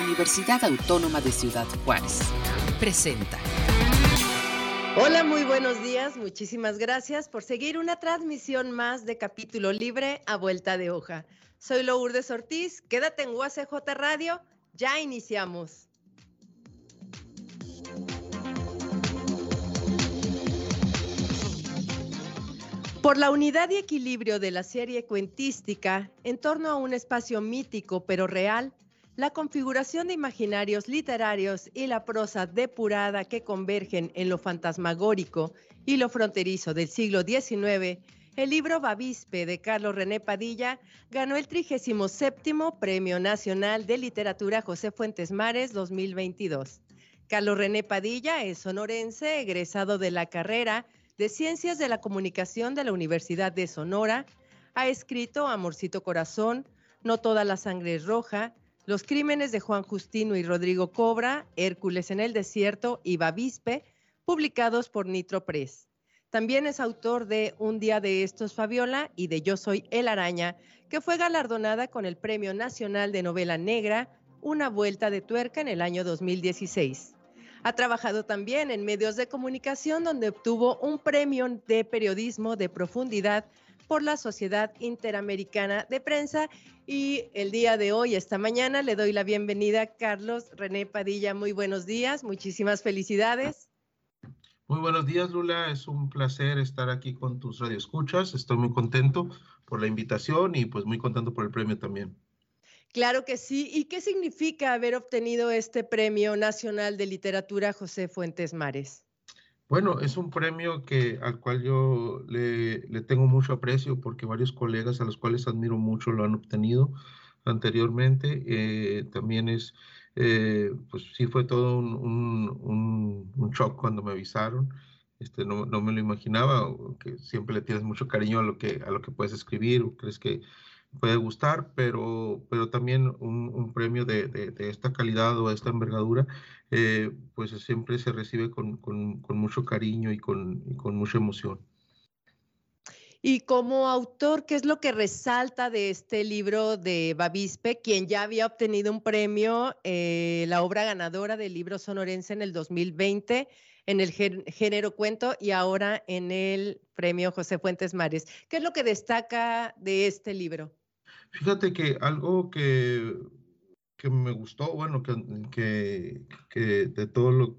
Universidad Autónoma de Ciudad Juárez. Presenta. Hola, muy buenos días. Muchísimas gracias por seguir una transmisión más de Capítulo Libre a Vuelta de Hoja. Soy Lourdes Ortiz. Quédate en UACJ Radio. Ya iniciamos. Por la unidad y equilibrio de la serie cuentística en torno a un espacio mítico pero real, la configuración de imaginarios literarios y la prosa depurada que convergen en lo fantasmagórico y lo fronterizo del siglo XIX, el libro Bavispe de Carlos René Padilla ganó el 37 Premio Nacional de Literatura José Fuentes Mares 2022. Carlos René Padilla es sonorense, egresado de la carrera de Ciencias de la Comunicación de la Universidad de Sonora, ha escrito Amorcito Corazón, No toda la sangre es roja, Los crímenes de Juan Justino y Rodrigo Cobra, Hércules en el desierto y Bavispe, publicados por Nitro Press. También es autor de Un día de estos Fabiola y de Yo soy el araña, que fue galardonada con el Premio Nacional de Novela Negra, Una vuelta de tuerca en el año 2016. Ha trabajado también en medios de comunicación donde obtuvo un premio de periodismo de profundidad por la Sociedad Interamericana de Prensa. Y el día de hoy, esta mañana, le doy la bienvenida a Carlos René Padilla. Muy buenos días, muchísimas felicidades. Muy buenos días, Lula. Es un placer estar aquí con tus radioescuchas. Estoy muy contento por la invitación y pues muy contento por el premio también. Claro que sí. ¿Y qué significa haber obtenido este Premio Nacional de Literatura José Fuentes Mares? Bueno, es un premio que, al cual yo le, tengo mucho aprecio porque varios colegas a los cuales admiro mucho lo han obtenido anteriormente. Eh, también es, eh, pues sí fue todo un, un, shock cuando me avisaron. Este, no, no, me lo imaginaba, que siempre le tienes mucho cariño a lo que, a lo que puedes escribir o crees que puede gustar, pero, pero también un, premio de, de, esta calidad o esta envergadura, eh, pues siempre se recibe con, con, mucho cariño y con, con mucha emoción. Y como autor, ¿qué es lo que resalta de este libro de Bavispe, quien ya había obtenido un premio, eh, la obra ganadora del libro sonorense en el 2020 en el género cuento y ahora en el premio José Fuentes Mares? ¿Qué es lo que destaca de este libro? Fíjate que algo que, que me gustó, bueno, que, que, de todo lo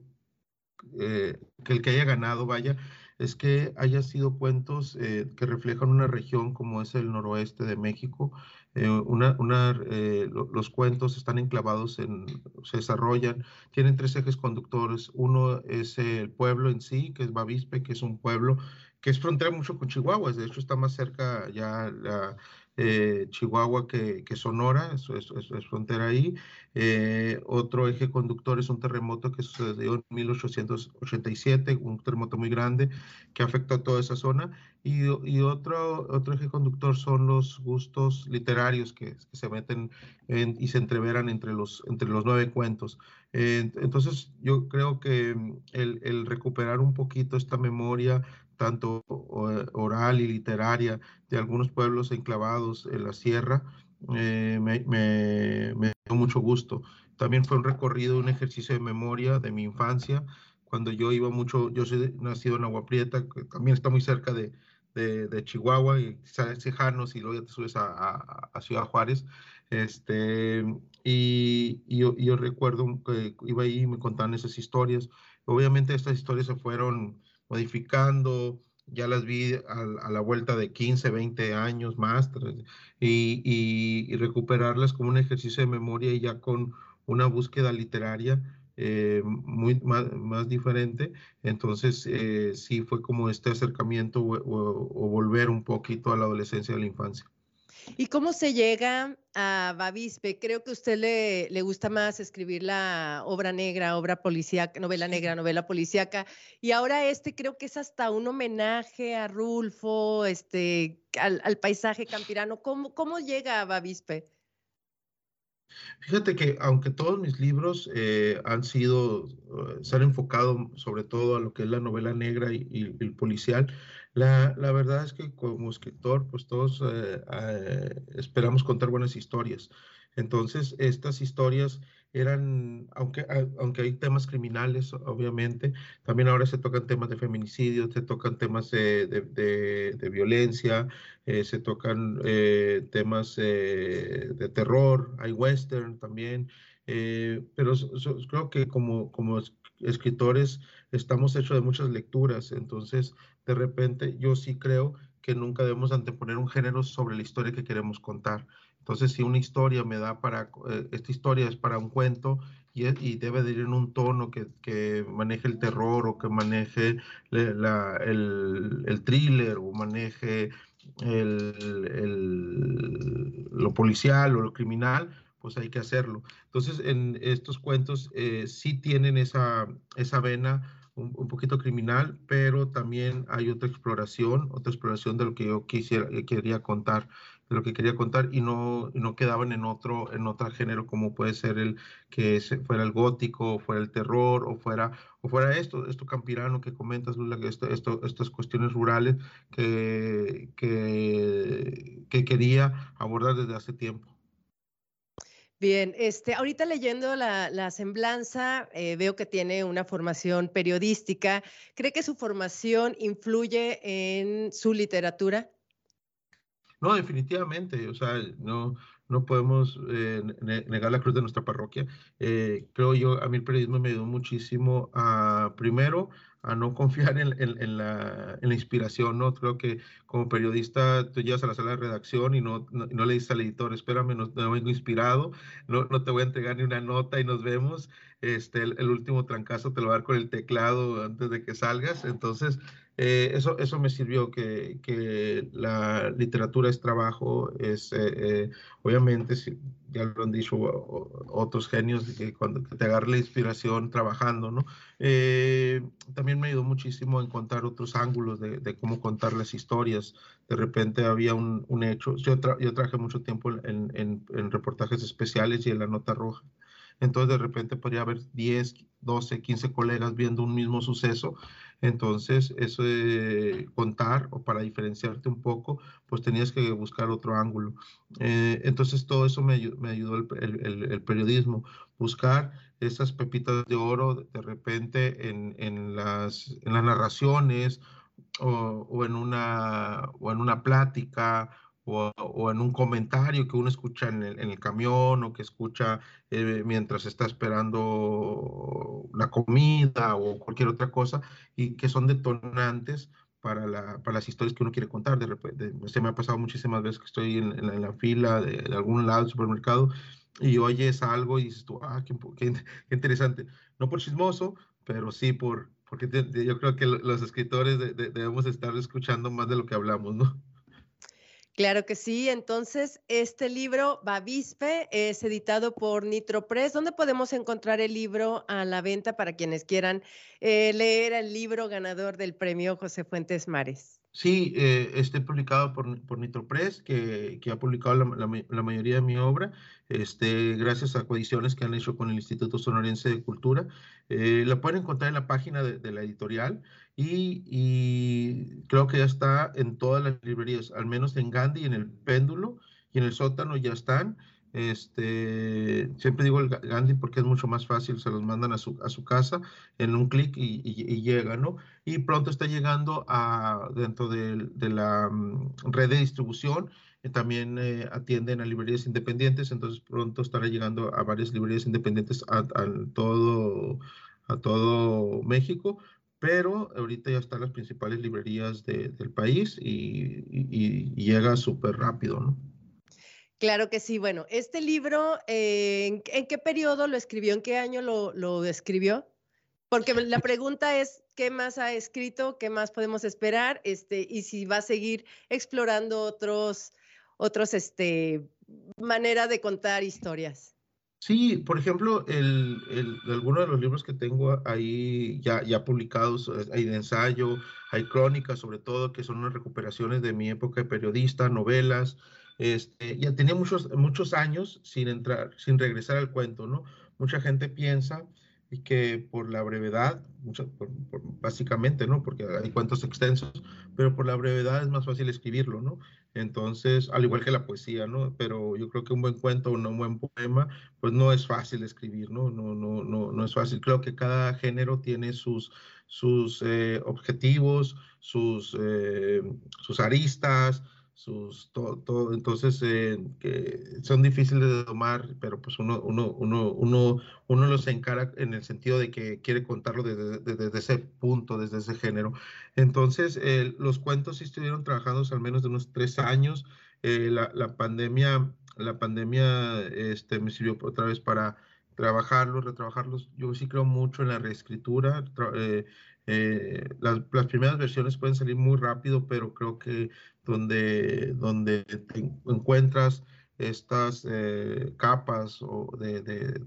eh, que el que haya ganado, vaya, es que haya sido cuentos eh, que reflejan una región como es el noroeste de México. Eh, una, una, los cuentos están enclavados en, se desarrollan, tienen tres ejes conductores. Uno es el pueblo en sí, que es Bavispe, que es un pueblo que es frontera mucho con Chihuahua, de hecho está más cerca ya la, eh, Chihuahua que, Sonora, es, es, frontera ahí. Eh, otro eje conductor es un terremoto que sucedió en 1887, un terremoto muy grande que afectó a toda esa zona. Y, otro, eje conductor son los gustos literarios que, se meten y se entreveran entre los, nueve cuentos. Eh, entonces, yo creo que el recuperar un poquito esta memoria tanto oral y literaria de algunos pueblos enclavados en la sierra, eh, me, dio mucho gusto. También fue un recorrido, un ejercicio de memoria de mi infancia, cuando yo iba mucho, yo soy nacido en Agua Prieta, que también está muy cerca de, de, Chihuahua, y Cejanos, y luego ya te subes a, a, Ciudad Juárez. Este, y, y yo, yo, recuerdo que iba ahí y me contaban esas historias. Obviamente estas historias se fueron modificando, ya las vi a, la vuelta de 15, 20 años más, y, recuperarlas como un ejercicio de memoria y ya con una búsqueda literaria eh, muy más, diferente. Entonces, eh, sí fue como este acercamiento o volver un poquito a la adolescencia de la infancia. ¿Y cómo se llega a Bavispe? Creo que a usted le, le gusta más escribir la obra negra, obra policíaca, novela negra, novela policíaca. Y ahora este creo que es hasta un homenaje a Rulfo, este, al, paisaje campirano. ¿Cómo, ¿Cómo llega a Bavispe? Fíjate que aunque todos mis libros eh, han sido, eh, se han enfocado sobre todo a lo que es la novela negra y, y el policial, la, la, verdad es que como escritor, pues todos eh, eh, esperamos contar buenas historias. Entonces, estas historias eran, aunque, aunque hay temas criminales, obviamente, también ahora se tocan temas de feminicidio, se tocan temas de, de, violencia, eh, se tocan temas de terror, hay western también, pero creo que como, como escritores estamos hechos de muchas lecturas, entonces de repente yo sí creo que nunca debemos anteponer un género sobre la historia que queremos contar. Entonces, si una historia me da para, eh, esta historia es para un cuento y, y debe de ir en un tono que, que maneje el terror o que maneje la, el, el, thriller o maneje el, el, lo policial o lo criminal, pues hay que hacerlo. Entonces, en estos cuentos eh, sí tienen esa, esa vena un, poquito criminal, pero también hay otra exploración, otra exploración de lo que yo quisiera, quería contar de lo que quería contar y no, no quedaban en otro, en otro género como puede ser el que fuera el gótico, o fuera el terror, o fuera, o fuera esto, esto campirano que comentas, Lula, que esto, esto, estas cuestiones rurales que, que, que quería abordar desde hace tiempo. Bien, este, ahorita leyendo la, la semblanza, eh, veo que tiene una formación periodística. ¿Cree que su formación influye en su literatura? No, definitivamente, o sea, no, no podemos eh, negar la cruz de nuestra parroquia. Eh, creo yo, a mí el periodismo me ayudó muchísimo a, primero, a no confiar en, en, la, en, la, inspiración, ¿no? Creo que como periodista tú llegas a la sala de redacción y no, no, le dices al editor, espérame, no, no, vengo inspirado, no, no te voy a entregar ni una nota y nos vemos. Este, el, el último trancazo te lo va a dar con el teclado antes de que salgas. Entonces, eh, eso, eso me sirvió, que, que, la literatura es trabajo, es, eh, eh, obviamente, ya lo han dicho otros genios, que cuando te agarra la inspiración trabajando, ¿no? también me ayudó muchísimo a encontrar otros ángulos de, de, cómo contar las historias. De repente había un, un hecho, yo, yo trabajé mucho tiempo en, en, en reportajes especiales y en la nota roja. Entonces de repente podría haber 10, 12, 15 colegas viendo un mismo suceso entonces, eso de contar o para diferenciarte un poco, pues tenías que buscar otro ángulo. Eh, entonces, todo eso me, ayudó el, periodismo, buscar esas pepitas de oro de repente en, las, narraciones o, en una, o en una plática o, en un comentario que uno escucha en el, camión o que escucha eh, mientras está esperando la comida o cualquier otra cosa y que son detonantes para, la, para las historias que uno quiere contar. De repente, se me ha pasado muchísimas veces que estoy en, la, fila de, algún lado del supermercado y oyes algo y dices tú, ah, qué, qué, interesante. No por chismoso, pero sí por, porque yo creo que los escritores debemos estar escuchando más de lo que hablamos, ¿no? Claro que sí. Entonces, este libro, Bavispe, es editado por Nitro Press. ¿Dónde podemos encontrar el libro a la venta para quienes quieran eh, leer el libro ganador del premio José Fuentes Mares? Sí, eh, este publicado por, por Nitropress, que, que ha publicado la, la, mayoría de mi obra, este, gracias a coediciones que han hecho con el Instituto Sonorense de Cultura. Eh, la pueden encontrar en la página de, de la editorial y, y, creo que ya está en todas las librerías, al menos en Gandhi, en el Péndulo y en el sótano ya están. Este, siempre digo el Gandhi porque es mucho más fácil, se los mandan a su, a su casa en un clic y, y, llega, ¿no? Y pronto está llegando a, dentro de, de la mm, red de distribución, eh, también eh, atienden a librerías independientes, entonces pronto estará llegando a varias librerías independientes a, todo, a todo México, pero ahorita ya están las principales librerías del país y, y llega súper rápido, ¿no? Claro que sí. Bueno, este libro, eh, ¿en, qué periodo lo escribió? ¿En qué año lo, escribió? Porque la pregunta es, ¿qué más ha escrito? ¿Qué más podemos esperar? Este, y si va a seguir explorando otros, otros, este, manera de contar historias. Sí, por ejemplo, el, el, algunos de los libros que tengo ahí ya, ya publicados, hay de ensayo, hay crónicas sobre todo, que son unas recuperaciones de mi época de periodista, novelas, este, ya tenía muchos, muchos años sin entrar, sin regresar al cuento, ¿no? Mucha gente piensa que por la brevedad, básicamente, ¿no? Porque hay cuentos extensos, pero por la brevedad es más fácil escribirlo, ¿no? Entonces, al igual que la poesía, ¿no? Pero yo creo que un buen cuento, un buen poema, pues no es fácil escribir, ¿no? No, no, no, no es fácil. Creo que cada género tiene sus, sus eh, objetivos, sus, eh, sus aristas, sus todo, entonces eh, que son difíciles de tomar, pero pues uno, uno, uno, uno, uno los encara en el sentido de que quiere contarlo desde, desde, ese punto, desde ese género. Entonces, eh, los cuentos sí estuvieron trabajando al menos de unos tres años. Eh, la, la, pandemia, la pandemia este, me sirvió otra vez para trabajarlos, retrabajarlos. Yo sí creo mucho en la reescritura. las, las, primeras versiones pueden salir muy rápido, pero creo que donde, donde encuentras estas eh, capas o de,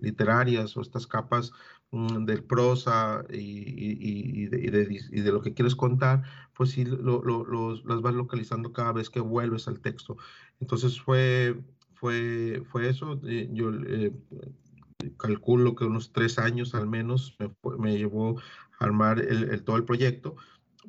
literarias o estas capas mm, del prosa y, de, lo que quieres contar, pues sí las vas localizando cada vez que vuelves al texto. Entonces fue, fue, fue eso. Eh, yo eh, calculo que unos tres años al menos me, llevó a armar el, todo el proyecto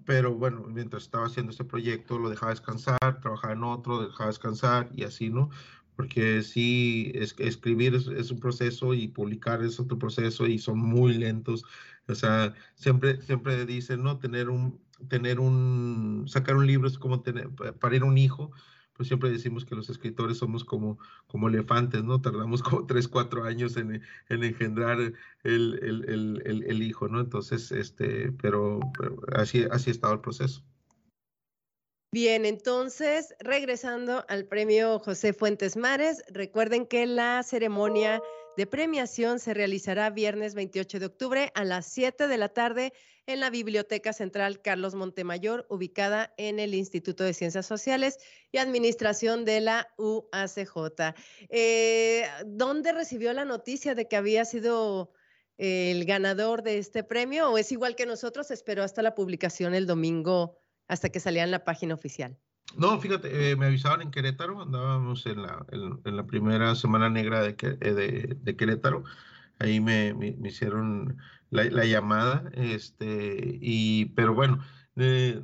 pero bueno, mientras estaba haciendo ese proyecto lo dejaba descansar, trabajaba en otro, dejaba descansar y así, ¿no? Porque sí, es, escribir es, un proceso y publicar es otro proceso y son muy lentos. O sea, siempre, siempre dicen, ¿no? Tener un, tener un, sacar un libro es como tener, parir un hijo pues siempre decimos que los escritores somos como, como elefantes, ¿no? Tardamos como tres, cuatro años en, engendrar el, hijo, ¿no? Entonces, este, pero, así, así ha estado el proceso. Bien, entonces, regresando al premio José Fuentes Mares, recuerden que la ceremonia de premiación se realizará viernes 28 de octubre a las 7 de la tarde en la Biblioteca Central Carlos Montemayor, ubicada en el Instituto de Ciencias Sociales y Administración de la UACJ. Eh, ¿Dónde recibió la noticia de que había sido el ganador de este premio o es igual que nosotros? Esperó hasta la publicación el domingo, hasta que salía en la página oficial. No, fíjate, eh, me avisaban en Querétaro, andábamos en la, en, la primera semana negra de, eh, de, Querétaro, ahí me, me, hicieron la, la, llamada, este, y, pero bueno, eh,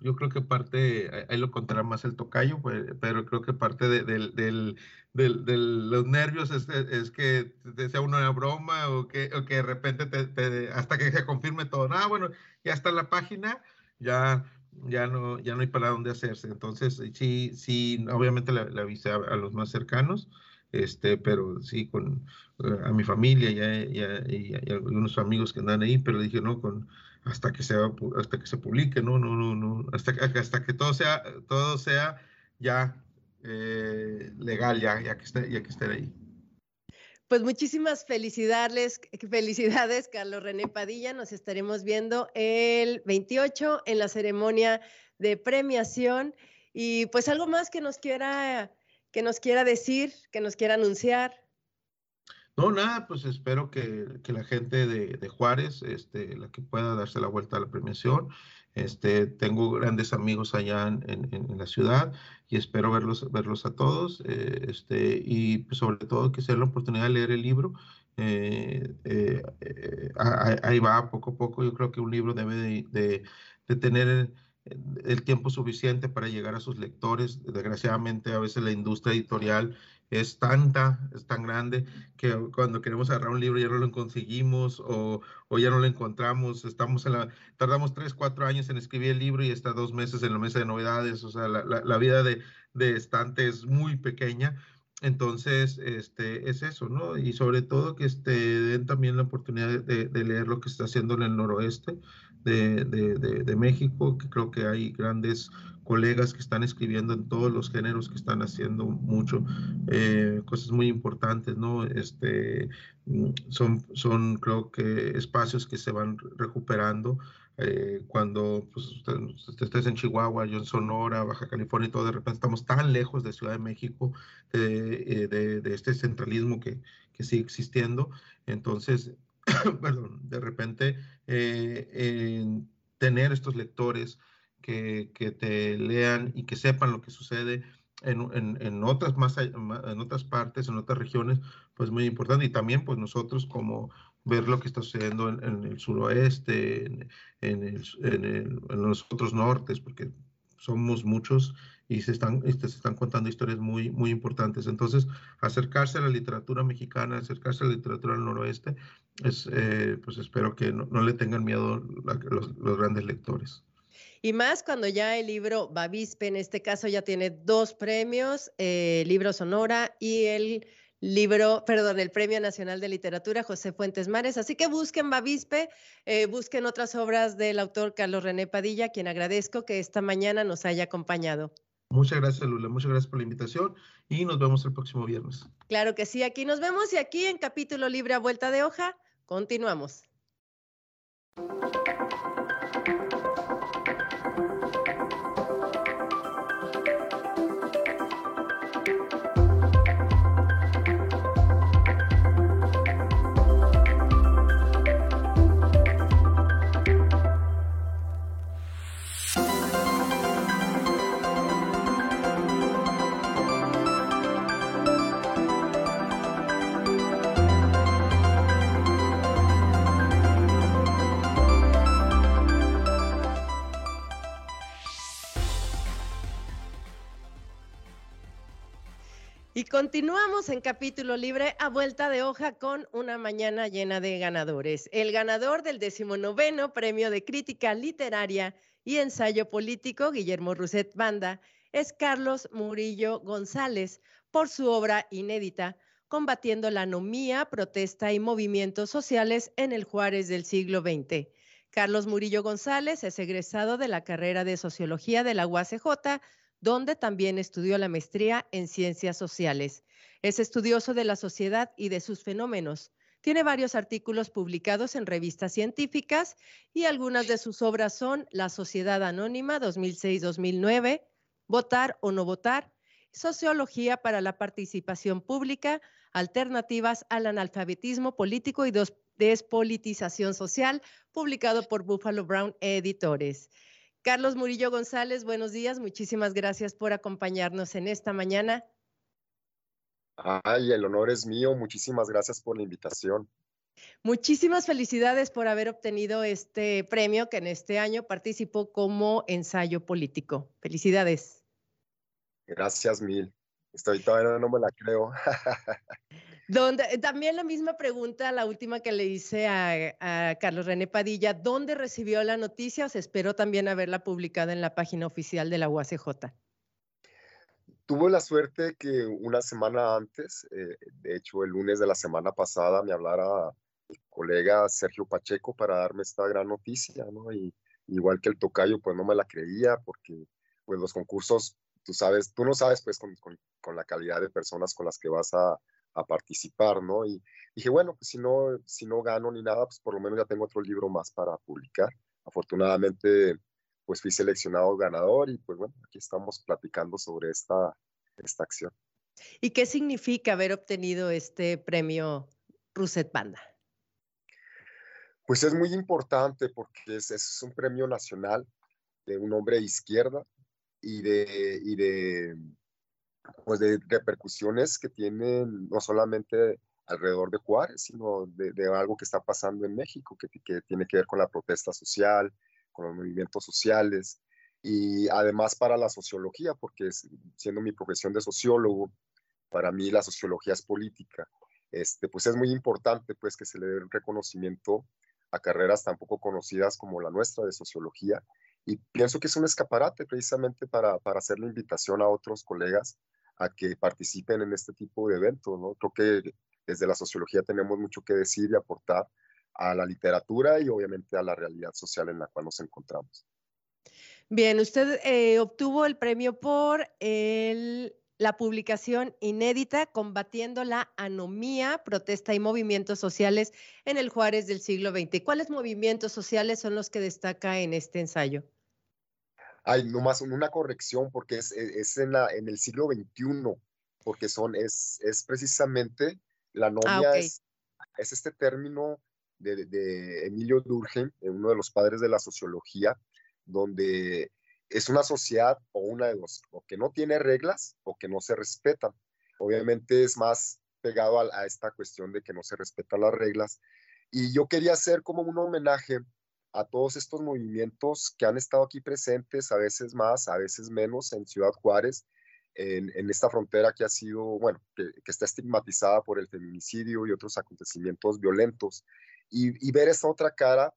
yo creo que parte, ahí lo contará más el tocayo, pues, pero creo que parte de, del, del, los nervios es, es que sea una broma o que, o que de repente te, hasta que se confirme todo, ah, bueno, ya está en la página, ya ya no, ya no hay para dónde hacerse. Entonces, sí, sí, obviamente le, avisé a, los más cercanos, este, pero sí, con eh, a mi familia y, y, algunos amigos que andan ahí, pero dije, no, con hasta que sea, hasta que se publique, no, no, no, no, hasta, hasta que todo sea, todo sea ya eh, legal, ya, ya que esté, ya que esté ahí. Pues muchísimas felicidades, felicidades, Carlos René Padilla. Nos estaremos viendo el 28 en la ceremonia de premiación. Y pues algo más que nos quiera, que nos quiera decir, que nos quiera anunciar. No, nada, pues espero que, la gente de, Juárez, este, la que pueda darse la vuelta a la premiación, este, tengo grandes amigos allá en, la ciudad y espero verlos, a todos. Eh, este, y pues, sobre todo que sea la oportunidad de leer el libro. Eh, eh, ahí va, poco a poco. Yo creo que un libro debe de, de tener el tiempo suficiente para llegar a sus lectores. Desgraciadamente, a veces la industria editorial es tanta, es tan grande, que cuando queremos agarrar un libro ya no lo conseguimos o, ya no lo encontramos. Estamos en la, tardamos tres, cuatro años en escribir el libro y está dos meses en la mesa de novedades. O sea, la, vida de, estante es muy pequeña. Entonces, este, es eso, ¿no? Y sobre todo que este, den también la oportunidad de, leer lo que está haciendo en el noroeste de, de México, que creo que hay grandes colegas que están escribiendo en todos los géneros, que están haciendo mucho, eh, cosas muy importantes, ¿no? Este, mm, son, son, creo que, espacios que se van recuperando. Eh, cuando pues, estés en Chihuahua, yo en Sonora, Baja California y todo, de repente estamos tan lejos de Ciudad de México, de, eh, de, este centralismo que, que, sigue existiendo. Entonces, perdón, de repente, tener estos lectores, que, te lean y que sepan lo que sucede en, en, otras más en otras partes, en otras regiones, pues muy importante. Y también pues nosotros como ver lo que está sucediendo en, el suroeste, en, en, los otros nortes, porque somos muchos y se están, se están contando historias muy, muy importantes. Entonces, acercarse a la literatura mexicana, acercarse a la literatura del noroeste, es, eh, pues espero que no, le tengan miedo los, grandes lectores. Y más cuando ya el libro Bavispe, en este caso, ya tiene dos premios, eh, libro Sonora y el libro, perdón, el Premio Nacional de Literatura José Fuentes Mares. Así que busquen Bavispe, eh, busquen otras obras del autor Carlos René Padilla, quien agradezco que esta mañana nos haya acompañado. Muchas gracias, Lula. Muchas gracias por la invitación y nos vemos el próximo viernes. Claro que sí, aquí nos vemos y aquí en capítulo libre a vuelta de hoja, continuamos. Continuamos en capítulo libre a vuelta de hoja con una mañana llena de ganadores. El ganador del decimonoveno premio de crítica literaria y ensayo político, Guillermo Rousset Banda, es Carlos Murillo González por su obra inédita Combatiendo la anomía, protesta y movimientos sociales en el Juárez del siglo XX. Carlos Murillo González es egresado de la carrera de Sociología de la UACJ donde también estudió la maestría en ciencias sociales. Es estudioso de la sociedad y de sus fenómenos. Tiene varios artículos publicados en revistas científicas y algunas de sus obras son La Sociedad Anónima 2006-2009, Votar o no votar, Sociología para la Participación Pública, Alternativas al Analfabetismo Político y Despolitización Social, publicado por Buffalo Brown Editores. Carlos Murillo González, buenos días. Muchísimas gracias por acompañarnos en esta mañana. Ay, el honor es mío. Muchísimas gracias por la invitación. Muchísimas felicidades por haber obtenido este premio que en este año participó como ensayo político. Felicidades. Gracias mil. Estoy todavía no me la creo. Donde, eh, también la misma pregunta, la última que le hice a, Carlos René Padilla, ¿dónde recibió la noticia se esperó también haberla publicada en la página oficial de la UACJ? Tuve la suerte que una semana antes, eh, de hecho el lunes de la semana pasada, me hablara el colega Sergio Pacheco para darme esta gran noticia, ¿no? Y igual que el tocayo, pues no me la creía porque pues los concursos, tú sabes, tú no sabes pues con la calidad de personas con las que vas a, a participar, ¿no? Y dije, bueno, pues si no, si no gano ni nada, pues por lo menos ya tengo otro libro más para publicar. Afortunadamente, pues fui seleccionado ganador y pues bueno, aquí estamos platicando sobre esta, esta acción. ¿Y qué significa haber obtenido este premio Ruset Banda? Pues es muy importante porque es, es un premio nacional de un hombre de izquierda y de, y de pues de repercusiones que tienen no solamente alrededor de Juárez, sino de, algo que está pasando en México, que, que, tiene que ver con la protesta social, con los movimientos sociales, y además para la sociología, porque siendo mi profesión de sociólogo, para mí la sociología es política, este, pues es muy importante pues que se le dé un reconocimiento a carreras tan poco conocidas como la nuestra de sociología, y pienso que es un escaparate precisamente para, para hacer la invitación a otros colegas a que participen en este tipo de eventos, ¿no? Creo que desde la sociología tenemos mucho que decir y aportar a la literatura y obviamente a la realidad social en la cual nos encontramos. Bien, usted eh, obtuvo el premio por la publicación inédita Combatiendo la anomía, protesta y movimientos sociales en el Juárez del siglo XX. ¿Cuáles movimientos sociales son los que destaca en este ensayo? Hay nomás una corrección porque es, e, es en, la, en, el siglo XXI, porque son, es, es precisamente, la ah, novia es, es, este término de, de, Emilio Durkheim, eh, uno de los padres de la sociología, donde es una sociedad o una de dos, o que no tiene reglas o que no se respetan. Obviamente es más pegado a, a esta cuestión de que no se respetan las reglas. Y yo quería hacer como un homenaje a todos estos movimientos que han estado aquí presentes, a veces más, a veces menos, en Ciudad Juárez, en, esta frontera que ha sido, bueno, que, está estigmatizada por el feminicidio y otros acontecimientos violentos, y, ver esa otra cara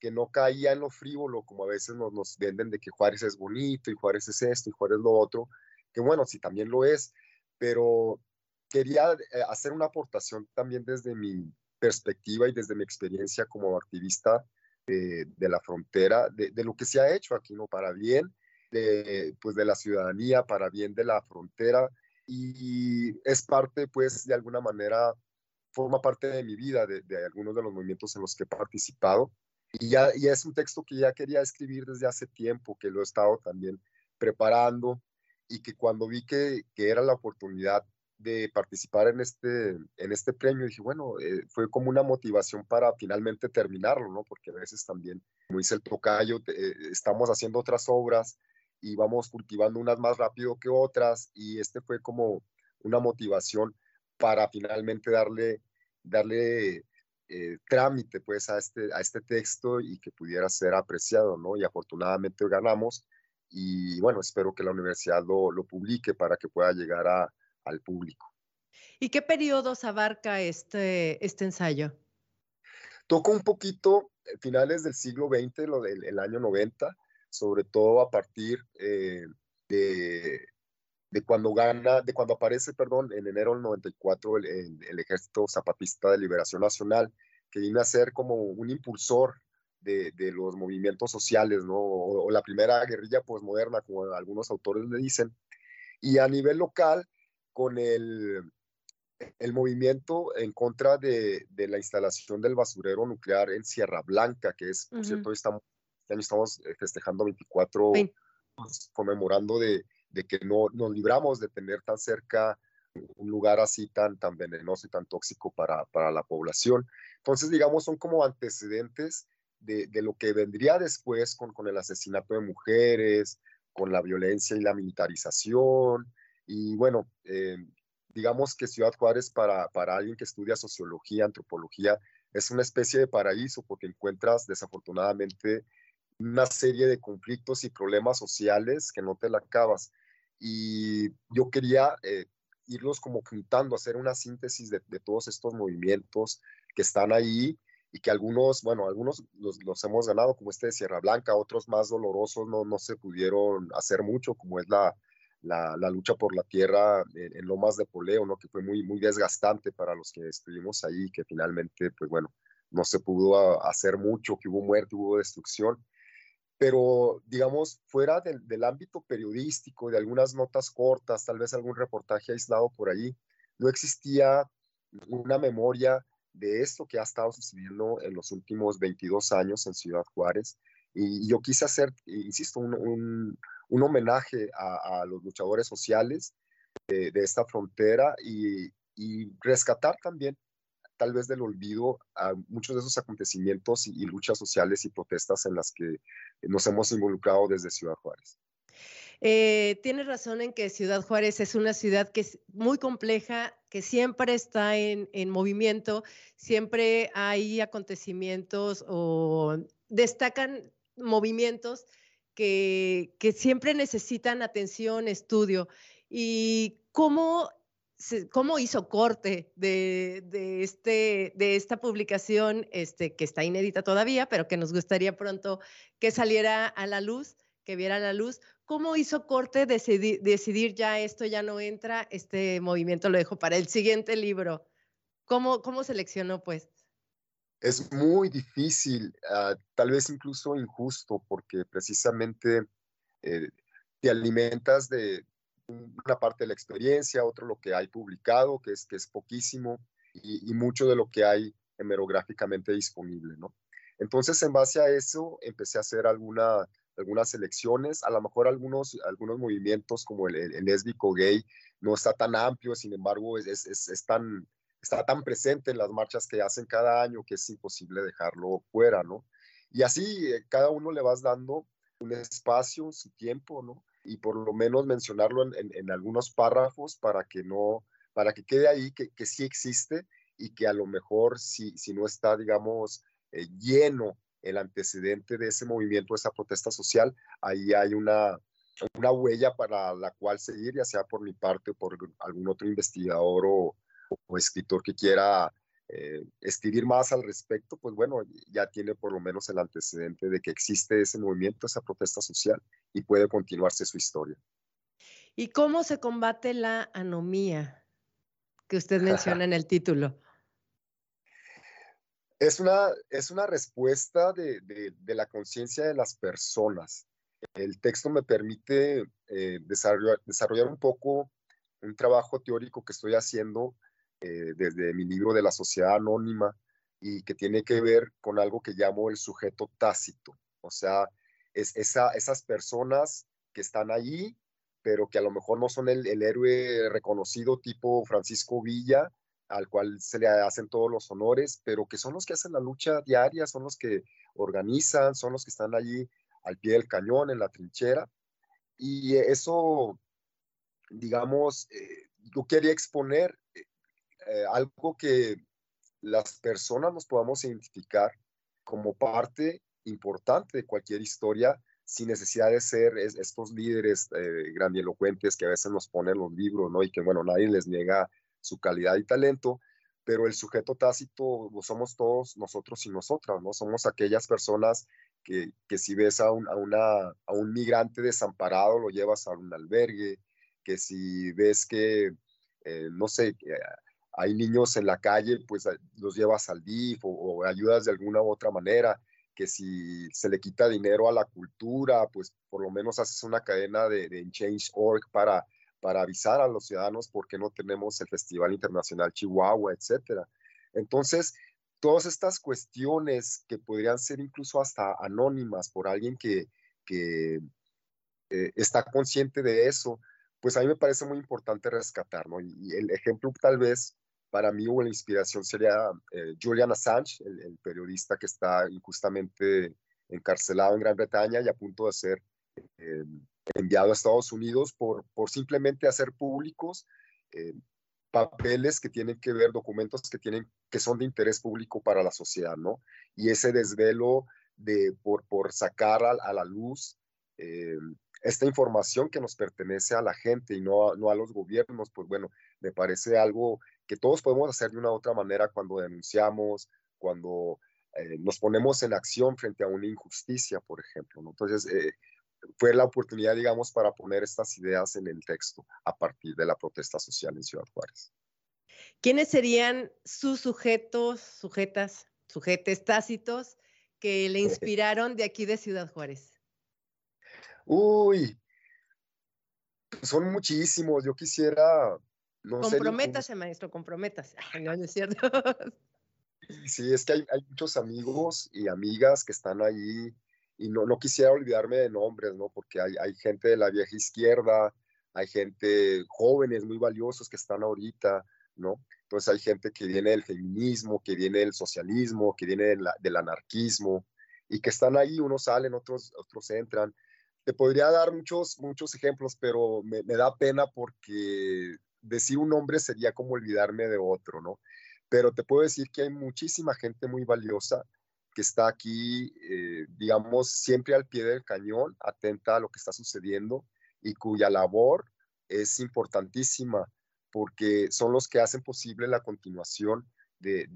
que no caía en lo frívolo, como a veces nos, nos venden de que Juárez es bonito y Juárez es esto y Juárez lo otro, que bueno, sí también lo es, pero quería eh, hacer una aportación también desde mi perspectiva y desde mi experiencia como activista de, la frontera, de, lo que se ha hecho aquí, ¿no? Para bien de, pues, de la ciudadanía, para bien de la frontera, y es parte, pues, de alguna manera, forma parte de mi vida, de, algunos de los movimientos en los que he participado, y ya y es un texto que ya quería escribir desde hace tiempo, que lo he estado también preparando, y que cuando vi que, que era la oportunidad de participar en este, en este premio, dije, bueno, eh, fue como una motivación para finalmente terminarlo, ¿no? Porque a veces también, como dice el tocayo, eh, estamos haciendo otras obras y vamos cultivando unas más rápido que otras y este fue como una motivación para finalmente darle, darle eh, trámite pues a este, a este texto y que pudiera ser apreciado, ¿no? Y afortunadamente ganamos y bueno, espero que la universidad lo, lo publique para que pueda llegar a, al público. ¿Y qué periodos abarca este, este ensayo? Toco un poquito eh, finales del siglo XX, lo del el año 90, sobre todo a partir eh, de, de, cuando gana, de cuando aparece, perdón, en enero del 94 el, el, Ejército Zapatista de Liberación Nacional, que viene a ser como un impulsor de, de los movimientos sociales, ¿no? O, o, la primera guerrilla posmoderna, como algunos autores le dicen. Y a nivel local, con el, el movimiento en contra de, de, la instalación del basurero nuclear en Sierra Blanca, que es, por cierto, estamos, este año estamos eh, festejando 24, pues, conmemorando de, de, que no nos libramos de tener tan cerca un lugar así tan, tan venenoso y tan tóxico para, para la población. Entonces, digamos, son como antecedentes de, de, lo que vendría después con, con el asesinato de mujeres, con la violencia y la militarización, y bueno, eh, digamos que Ciudad Juárez para, para alguien que estudia sociología, antropología, es una especie de paraíso porque encuentras desafortunadamente una serie de conflictos y problemas sociales que no te la acabas. Y yo quería eh, irlos como juntando, hacer una síntesis de, todos estos movimientos que están ahí y que algunos, bueno, algunos los, los, hemos ganado, como este de Sierra Blanca, otros más dolorosos no, no se pudieron hacer mucho, como es la, la, lucha por la tierra en, Lomas de Poleo, ¿no? que fue muy, muy desgastante para los que estuvimos ahí, que finalmente, pues bueno, no se pudo hacer mucho, que hubo muerte, hubo destrucción. Pero, digamos, fuera del, del ámbito periodístico, de algunas notas cortas, tal vez algún reportaje aislado por ahí, no existía una memoria de esto que ha estado sucediendo en los últimos 22 años en Ciudad Juárez. Y yo quise hacer, insisto, un, un homenaje a, los luchadores sociales de, esta frontera y, rescatar también tal vez del olvido a muchos de esos acontecimientos y, luchas sociales y protestas en las que nos hemos involucrado desde Ciudad Juárez. Eh, tienes razón en que Ciudad Juárez es una ciudad que es muy compleja, que siempre está en, en movimiento, siempre hay acontecimientos o destacan movimientos que, siempre necesitan atención, estudio. ¿Y cómo, cómo hizo corte de, este, de esta publicación este, que está inédita todavía, pero que nos gustaría pronto que saliera a la luz, que viera la luz? ¿Cómo hizo corte decidir, decidir ya esto ya no entra, este movimiento lo dejo para el siguiente libro? ¿Cómo, cómo seleccionó pues? Es muy difícil, uh, tal vez incluso injusto, porque precisamente eh, te alimentas de una parte de la experiencia, otro lo que hay publicado, que es, que es poquísimo, y, mucho de lo que hay hemerográficamente disponible, ¿no? Entonces, en base a eso, empecé a hacer alguna, algunas selecciones, a lo mejor algunos, algunos movimientos como el, el, lésbico gay no está tan amplio, sin embargo, es, es, es tan está tan presente en las marchas que hacen cada año que es imposible dejarlo fuera, ¿no? Y así eh, cada uno le vas dando un espacio, su tiempo, ¿no? Y por lo menos mencionarlo en, algunos párrafos para que no, para que quede ahí que, que sí existe y que a lo mejor si, si no está, digamos, eh, lleno el antecedente de ese movimiento, esa protesta social, ahí hay una, una huella para la cual seguir, ya sea por mi parte o por algún otro investigador o, escritor que quiera eh, escribir más al respecto, pues bueno, ya tiene por lo menos el antecedente de que existe ese movimiento, esa protesta social y puede continuarse su historia. ¿Y cómo se combate la anomía que usted menciona en el título? Es una, es una respuesta de, de, la conciencia de las personas. El texto me permite eh, desarrollar, desarrollar, un poco un trabajo teórico que estoy haciendo eh, desde mi libro de la sociedad anónima y que tiene que ver con algo que llamo el sujeto tácito. O sea, es esa, esas personas que están ahí, pero que a lo mejor no son el, el héroe reconocido tipo Francisco Villa, al cual se le hacen todos los honores, pero que son los que hacen la lucha diaria, son los que organizan, son los que están allí al pie del cañón, en la trinchera. Y eso, digamos, eh, yo quería exponer eh, eh, algo que las personas nos podamos identificar como parte importante de cualquier historia sin necesidad de ser estos líderes grandilocuentes que a veces nos ponen los libros, ¿no? Y que, bueno, nadie les niega su calidad y talento, pero el sujeto tácito somos todos nosotros y nosotras, ¿no? Somos aquellas personas que, que si ves a un, a, una, a un migrante desamparado, lo llevas a un albergue, que si ves que, eh, no sé, hay niños en la calle, pues eh, los llevas al DIF o, ayudas de alguna u otra manera, que si se le quita dinero a la cultura, pues por lo menos haces una cadena de, de Change.org para para avisar a los ciudadanos por qué no tenemos el Festival Internacional Chihuahua, etcétera. Entonces, todas estas cuestiones que podrían ser incluso hasta anónimas por alguien que, que eh, está consciente de eso, pues a mí me parece muy importante rescatar, ¿no? Y, el ejemplo tal vez para mí la inspiración sería eh, Julian Assange, el, periodista que está injustamente encarcelado en Gran Bretaña y a punto de ser eh, enviado a Estados Unidos por, por simplemente hacer públicos eh, papeles que tienen que ver, documentos que, tienen, que son de interés público para la sociedad, ¿no? Y ese desvelo de, por, por sacar a, la luz esta información que nos pertenece a la gente y no, no a los gobiernos, pues bueno, me parece algo que todos podemos hacer de una u otra manera cuando denunciamos, cuando eh, nos ponemos en acción frente a una injusticia, por ejemplo. ¿no? Entonces, fue la oportunidad, digamos, para poner estas ideas en el texto a partir de la protesta social en Ciudad Juárez. ¿Quiénes serían sus sujetos, sujetas, sujetes tácitos que le inspiraron de aquí de Ciudad Juárez? Uy, son muchísimos. Yo quisiera. No comprométase, maestro, comprométase. no, es cierto. Sí, es que hay, hay, muchos amigos y amigas que están ahí y no, no quisiera olvidarme de nombres, ¿no? Porque hay, hay gente de la vieja izquierda, hay gente jóvenes muy valiosos que están ahorita, ¿no? Entonces hay gente que viene del feminismo, que viene del socialismo, que viene del, anarquismo y que están ahí, unos salen, otros, otros entran. Te podría dar muchos, muchos ejemplos, pero me, me da pena porque decir un nombre sería como olvidarme de otro, ¿no? Pero te puedo decir que hay muchísima gente muy valiosa que está aquí, eh, digamos, siempre al pie del cañón, atenta a lo que está sucediendo y cuya labor es importantísima porque son los que hacen posible la continuación de,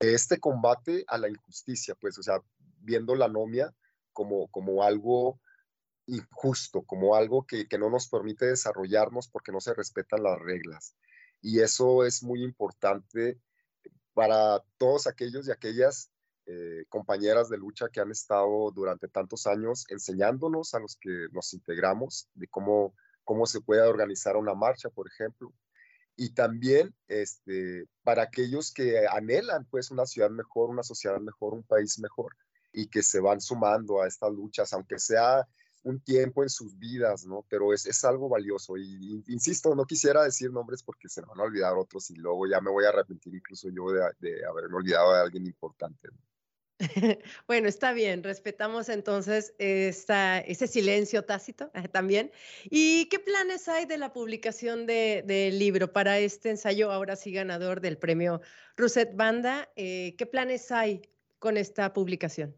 este combate a la injusticia, pues, o sea, viendo la anomia como, como algo injusto, como algo que, que no nos permite desarrollarnos porque no se respetan las reglas. Y eso es muy importante para todos aquellos y aquellas eh, compañeras de lucha que han estado durante tantos años enseñándonos a los que nos integramos de cómo, cómo se puede organizar una marcha, por ejemplo. Y también este, para aquellos que anhelan pues una ciudad mejor, una sociedad mejor, un país mejor y que se van sumando a estas luchas, aunque sea un tiempo en sus vidas, ¿no? Pero es, es algo valioso. Y, insisto, no quisiera decir nombres porque se me van a olvidar otros y luego ya me voy a arrepentir incluso yo de, de haberme olvidado de alguien importante. ¿no? Bueno, está bien, respetamos entonces esta, ese silencio tácito eh, también. ¿Y qué planes hay de la publicación del libro para este ensayo, ahora sí ganador del premio Rousset Banda? Eh, ¿Qué planes hay con esta publicación?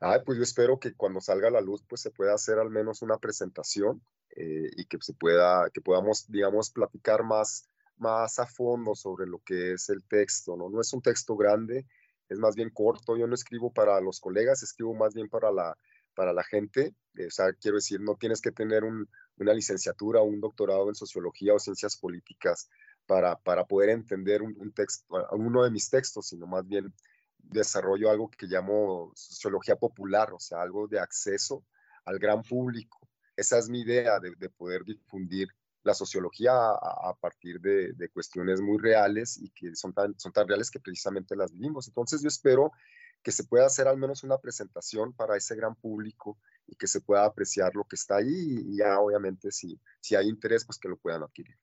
Ay, pues yo espero que cuando salga a la luz, pues se pueda hacer al menos una presentación eh, y que se pueda, que podamos, digamos, platicar más, más a fondo sobre lo que es el texto, ¿no? No es un texto grande, es más bien corto. Yo no escribo para los colegas, escribo más bien para la, para la gente. Eh, o sea, quiero decir, no tienes que tener una licenciatura o un doctorado en sociología o ciencias políticas para, para poder entender un, texto, uno de mis textos, sino más bien desarrollo algo que llamo sociología popular, o sea, algo de acceso al gran público. Esa es mi idea de, de poder difundir la sociología a, partir de, cuestiones muy reales y que son tan, son tan reales que precisamente las vivimos. Entonces yo espero que se pueda hacer al menos una presentación para ese gran público y que se pueda apreciar lo que está ahí y ya obviamente si, si hay interés, pues que lo puedan adquirir.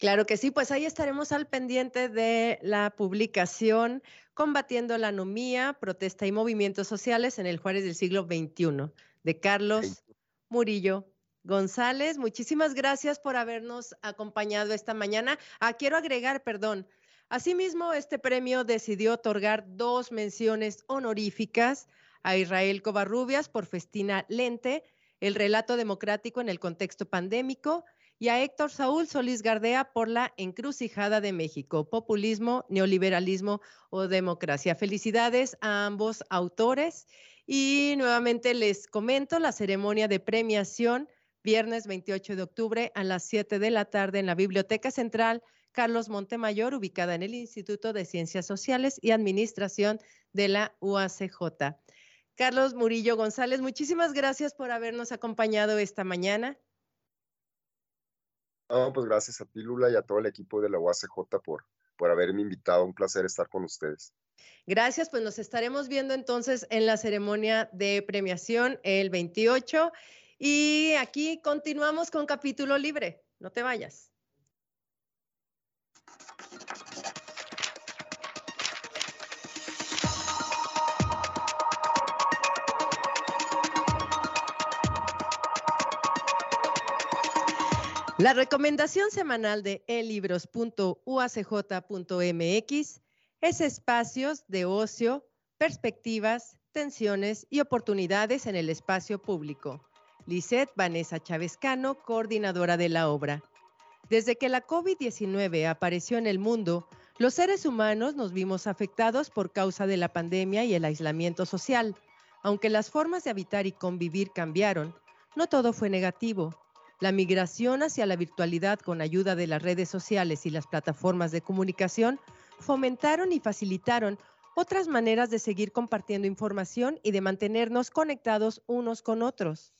Claro que sí, pues ahí estaremos al pendiente de la publicación Combatiendo la anomía, protesta y movimientos sociales en el Juárez del siglo XXI, de Carlos Murillo González. Muchísimas gracias por habernos acompañado esta mañana. Ah, quiero agregar, perdón. Asimismo, este premio decidió otorgar dos menciones honoríficas a Israel Covarrubias por Festina Lente, el relato democrático en el contexto pandémico, y a Héctor Saúl Solís Gardea por la encrucijada de México, populismo, neoliberalismo o democracia. Felicidades a ambos autores y nuevamente les comento la ceremonia de premiación viernes 28 de octubre a las 7 de la tarde en la Biblioteca Central Carlos Montemayor, ubicada en el Instituto de Ciencias Sociales y Administración de la UACJ. Carlos Murillo González, muchísimas gracias por habernos acompañado esta mañana. No, pues gracias a ti, Lula, y a todo el equipo de la UACJ por, por haberme invitado. Un placer estar con ustedes. Gracias, pues nos estaremos viendo entonces en la ceremonia de premiación el 28 y aquí continuamos con capítulo libre. No te vayas. La recomendación semanal de elibros.uacj.mx es espacios de ocio, perspectivas, tensiones y oportunidades en el espacio público. Lisette Vanessa Chavescano, coordinadora de la obra. Desde que la COVID-19 apareció en el mundo, los seres humanos nos vimos afectados por causa de la pandemia y el aislamiento social. Aunque las formas de habitar y convivir cambiaron, no todo fue negativo. La migración hacia la virtualidad con ayuda de las redes sociales y las plataformas de comunicación fomentaron y facilitaron otras maneras de seguir compartiendo información y de mantenernos conectados unos con otros.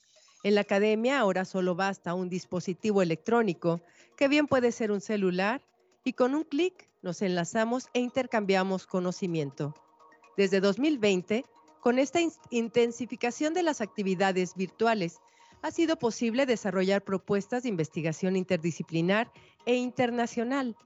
En la academia ahora solo basta un dispositivo electrónico, que bien puede ser un celular, y con un clic nos enlazamos e intercambiamos conocimiento. Desde 2020, con esta intensificación de las actividades virtuales ha sido posible desarrollar propuestas de investigación interdisciplinar e internacional.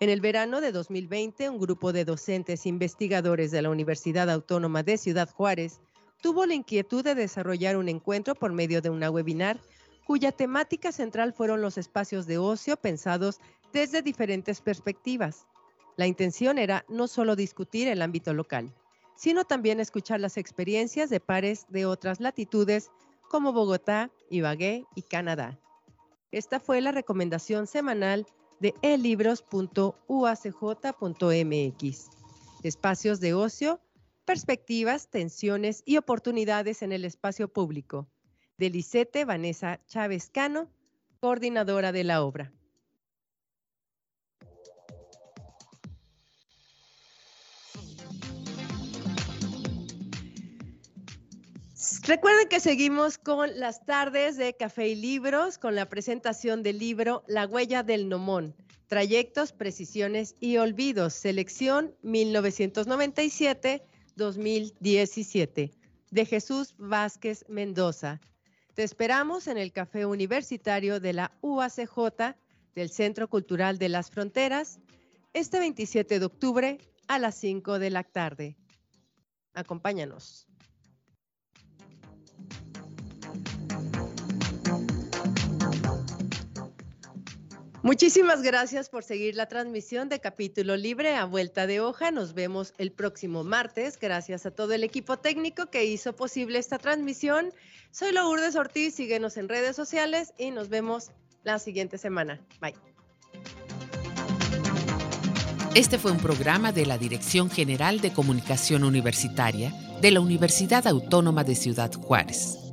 En el verano de 2020, un grupo de docentes e investigadores de la Universidad Autónoma de Ciudad Juárez tuvo la inquietud de desarrollar un encuentro por medio de una webinar cuya temática central fueron los espacios de ocio pensados desde diferentes perspectivas. La intención era no solo discutir el ámbito local, sino también escuchar las experiencias de pares de otras latitudes como Bogotá, Ibagué y Canadá. Esta fue la recomendación semanal de elibros.uacj.mx. Espacios de ocio, perspectivas, tensiones y oportunidades en el espacio público. De Lisette Vanessa Chávez Cano, coordinadora de la obra. Recuerden que seguimos con las tardes de Café y Libros, con la presentación del libro La huella del Nomón, Trayectos, Precisiones y Olvidos, selección 1997-2017, de Jesús Vázquez Mendoza. Te esperamos en el Café Universitario de la UACJ del Centro Cultural de las Fronteras este 27 de octubre a las 5 de la tarde. Acompáñanos. Muchísimas gracias por seguir la transmisión de Capítulo Libre a Vuelta de Hoja. Nos vemos el próximo martes. Gracias a todo el equipo técnico que hizo posible esta transmisión. Soy Lourdes Ortiz, síguenos en redes sociales y nos vemos la siguiente semana. Bye. Este fue un programa de la Dirección General de Comunicación Universitaria de la Universidad Autónoma de Ciudad Juárez.